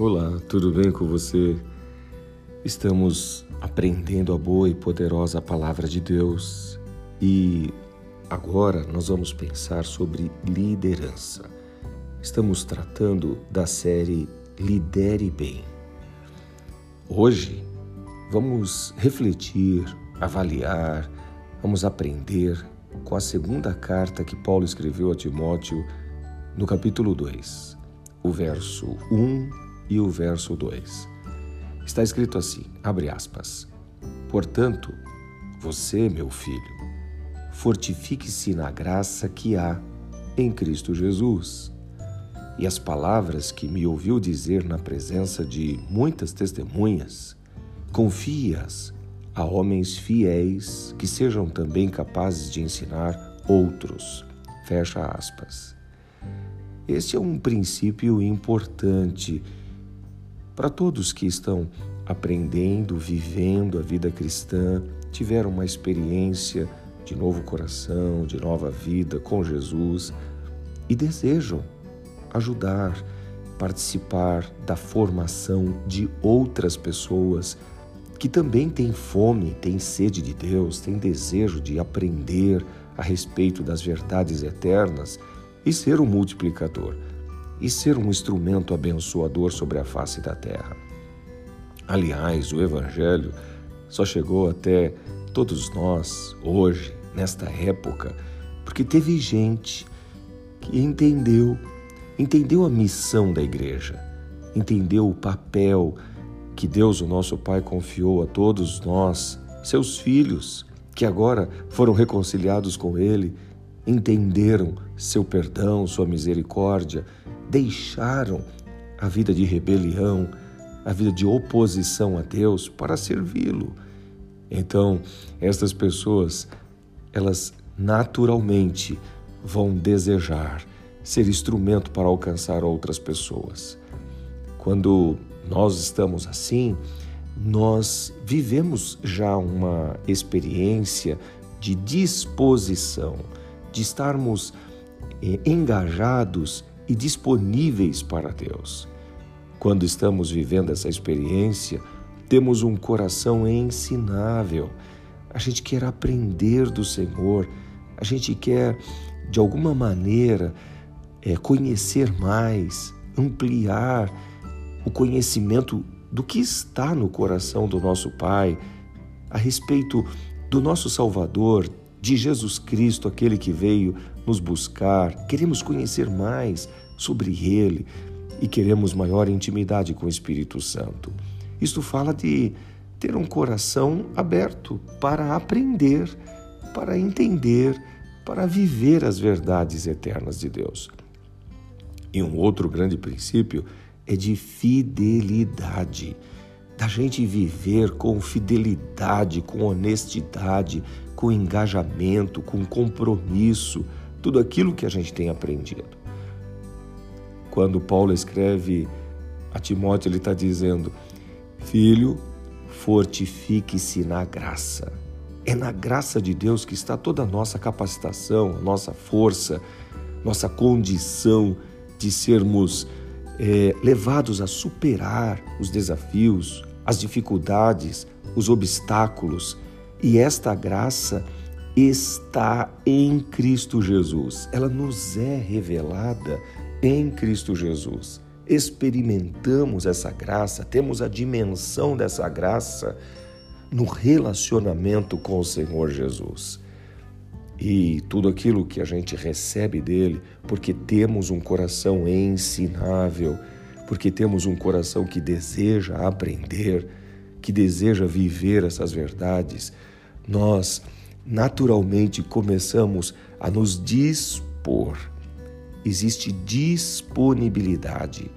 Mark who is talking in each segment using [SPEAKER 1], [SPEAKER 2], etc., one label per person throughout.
[SPEAKER 1] Olá, tudo bem com você? Estamos aprendendo a boa e poderosa palavra de Deus e agora nós vamos pensar sobre liderança. Estamos tratando da série Lidere Bem. Hoje vamos refletir, avaliar, vamos aprender com a segunda carta que Paulo escreveu a Timóteo no capítulo 2, o verso 1 e o verso 2. Está escrito assim, abre aspas, Portanto, você, meu filho, fortifique-se na graça que há em Cristo Jesus. E as palavras que me ouviu dizer na presença de muitas testemunhas, confie-as a homens fiéis que sejam também capazes de ensinar outros. Fecha aspas. Este é um princípio importante para todos que estão aprendendo, vivendo a vida cristã, tiveram uma experiência de novo coração, de nova vida com Jesus e desejam ajudar, participar da formação de outras pessoas que também têm fome, têm sede de Deus, têm desejo de aprender a respeito das verdades eternas e ser um multiplicador e ser um instrumento abençoador sobre a face da terra. Aliás, o Evangelho só chegou até todos nós hoje, nesta época, porque teve gente que entendeu, entendeu a missão da igreja, entendeu o papel que Deus, o nosso Pai, confiou a todos nós, seus filhos, que agora foram reconciliados com Ele, entenderam seu perdão, sua misericórdia deixaram a vida de rebelião, a vida de oposição a Deus para servi-lo. Então, estas pessoas, elas naturalmente vão desejar ser instrumento para alcançar outras pessoas. Quando nós estamos assim, nós vivemos já uma experiência de disposição, de estarmos eh, engajados e disponíveis para Deus. Quando estamos vivendo essa experiência, temos um coração ensinável. A gente quer aprender do Senhor, a gente quer, de alguma maneira, é, conhecer mais, ampliar o conhecimento do que está no coração do nosso Pai a respeito do nosso Salvador, de Jesus Cristo, aquele que veio nos buscar, queremos conhecer mais sobre Ele e queremos maior intimidade com o Espírito Santo. Isto fala de ter um coração aberto para aprender, para entender, para viver as verdades eternas de Deus. E um outro grande princípio é de fidelidade da gente viver com fidelidade, com honestidade, com engajamento, com compromisso, tudo aquilo que a gente tem aprendido. Quando Paulo escreve a Timóteo, ele está dizendo: Filho, fortifique-se na graça. É na graça de Deus que está toda a nossa capacitação, a nossa força, nossa condição de sermos é, levados a superar os desafios, as dificuldades, os obstáculos. E esta graça está em Cristo Jesus. Ela nos é revelada em Cristo Jesus. Experimentamos essa graça, temos a dimensão dessa graça no relacionamento com o Senhor Jesus. E tudo aquilo que a gente recebe dele, porque temos um coração ensinável, porque temos um coração que deseja aprender, que deseja viver essas verdades, nós naturalmente começamos a nos dispor. Existe disponibilidade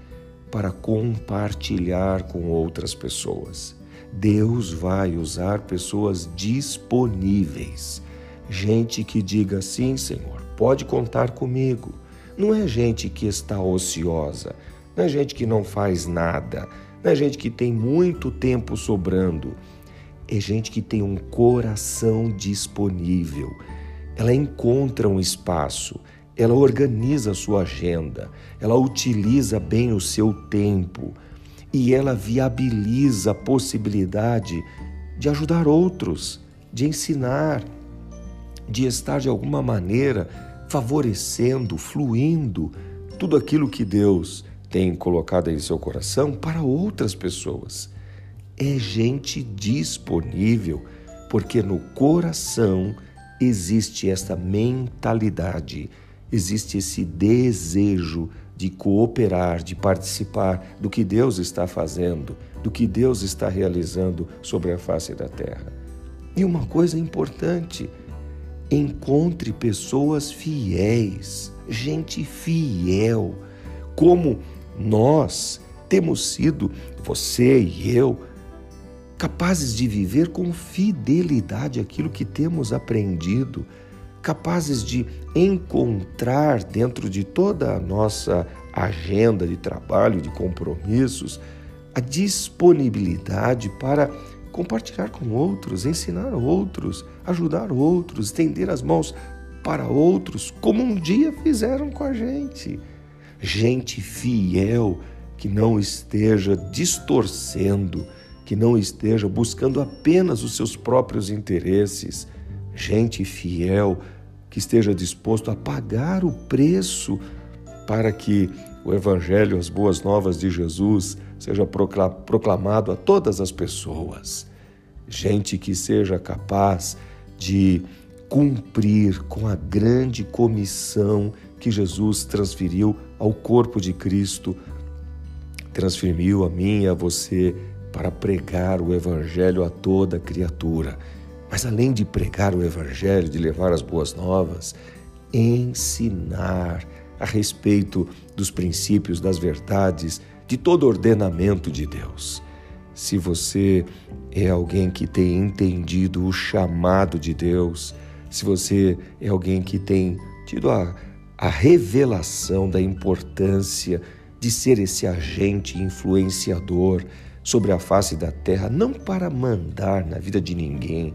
[SPEAKER 1] para compartilhar com outras pessoas. Deus vai usar pessoas disponíveis. Gente que diga sim, Senhor, pode contar comigo. Não é gente que está ociosa, não é gente que não faz nada, não é gente que tem muito tempo sobrando. É gente que tem um coração disponível. Ela encontra um espaço, ela organiza a sua agenda, ela utiliza bem o seu tempo, e ela viabiliza a possibilidade de ajudar outros, de ensinar, de estar de alguma maneira favorecendo, fluindo tudo aquilo que Deus tem colocado em seu coração para outras pessoas. É gente disponível, porque no coração existe essa mentalidade, existe esse desejo de cooperar, de participar do que Deus está fazendo, do que Deus está realizando sobre a face da terra. E uma coisa importante, encontre pessoas fiéis, gente fiel, como nós temos sido, você e eu, capazes de viver com fidelidade aquilo que temos aprendido, capazes de encontrar dentro de toda a nossa agenda de trabalho, de compromissos, a disponibilidade para compartilhar com outros, ensinar outros, ajudar outros, estender as mãos para outros, como um dia fizeram com a gente. Gente fiel que não esteja distorcendo, que não esteja buscando apenas os seus próprios interesses. Gente fiel que esteja disposto a pagar o preço para que o Evangelho, as boas novas de Jesus, seja proclamado a todas as pessoas. Gente que seja capaz de cumprir com a grande comissão que Jesus transferiu ao corpo de Cristo, transferiu a mim e a você para pregar o Evangelho a toda criatura. Mas além de pregar o Evangelho, de levar as boas novas, ensinar a respeito dos princípios, das verdades de todo ordenamento de Deus. Se você é alguém que tem entendido o chamado de Deus, se você é alguém que tem tido a, a revelação da importância de ser esse agente influenciador sobre a face da terra, não para mandar na vida de ninguém,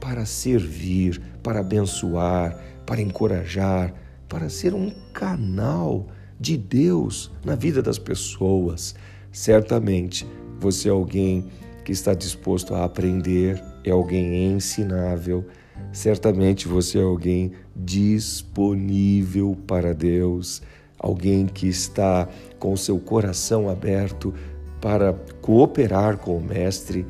[SPEAKER 1] para servir, para abençoar, para encorajar, para ser um canal de Deus na vida das pessoas. Certamente você é alguém que está disposto a aprender, é alguém ensinável. Certamente você é alguém disponível para Deus, alguém que está com seu coração aberto para cooperar com o Mestre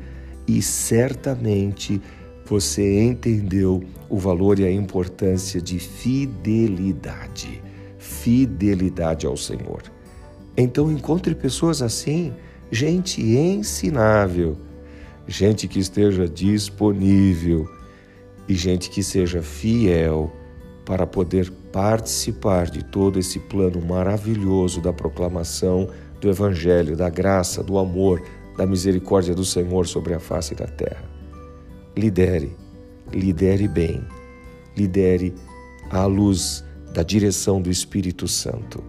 [SPEAKER 1] e certamente você entendeu o valor e a importância de fidelidade fidelidade ao Senhor. Então encontre pessoas assim, gente ensinável, gente que esteja disponível e gente que seja fiel para poder participar de todo esse plano maravilhoso da proclamação do Evangelho, da graça, do amor, da misericórdia do Senhor sobre a face da terra. Lidere, lidere bem, lidere à luz da direção do Espírito Santo.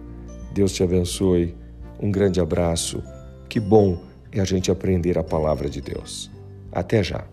[SPEAKER 1] Deus te abençoe. Um grande abraço. Que bom é a gente aprender a palavra de Deus. Até já.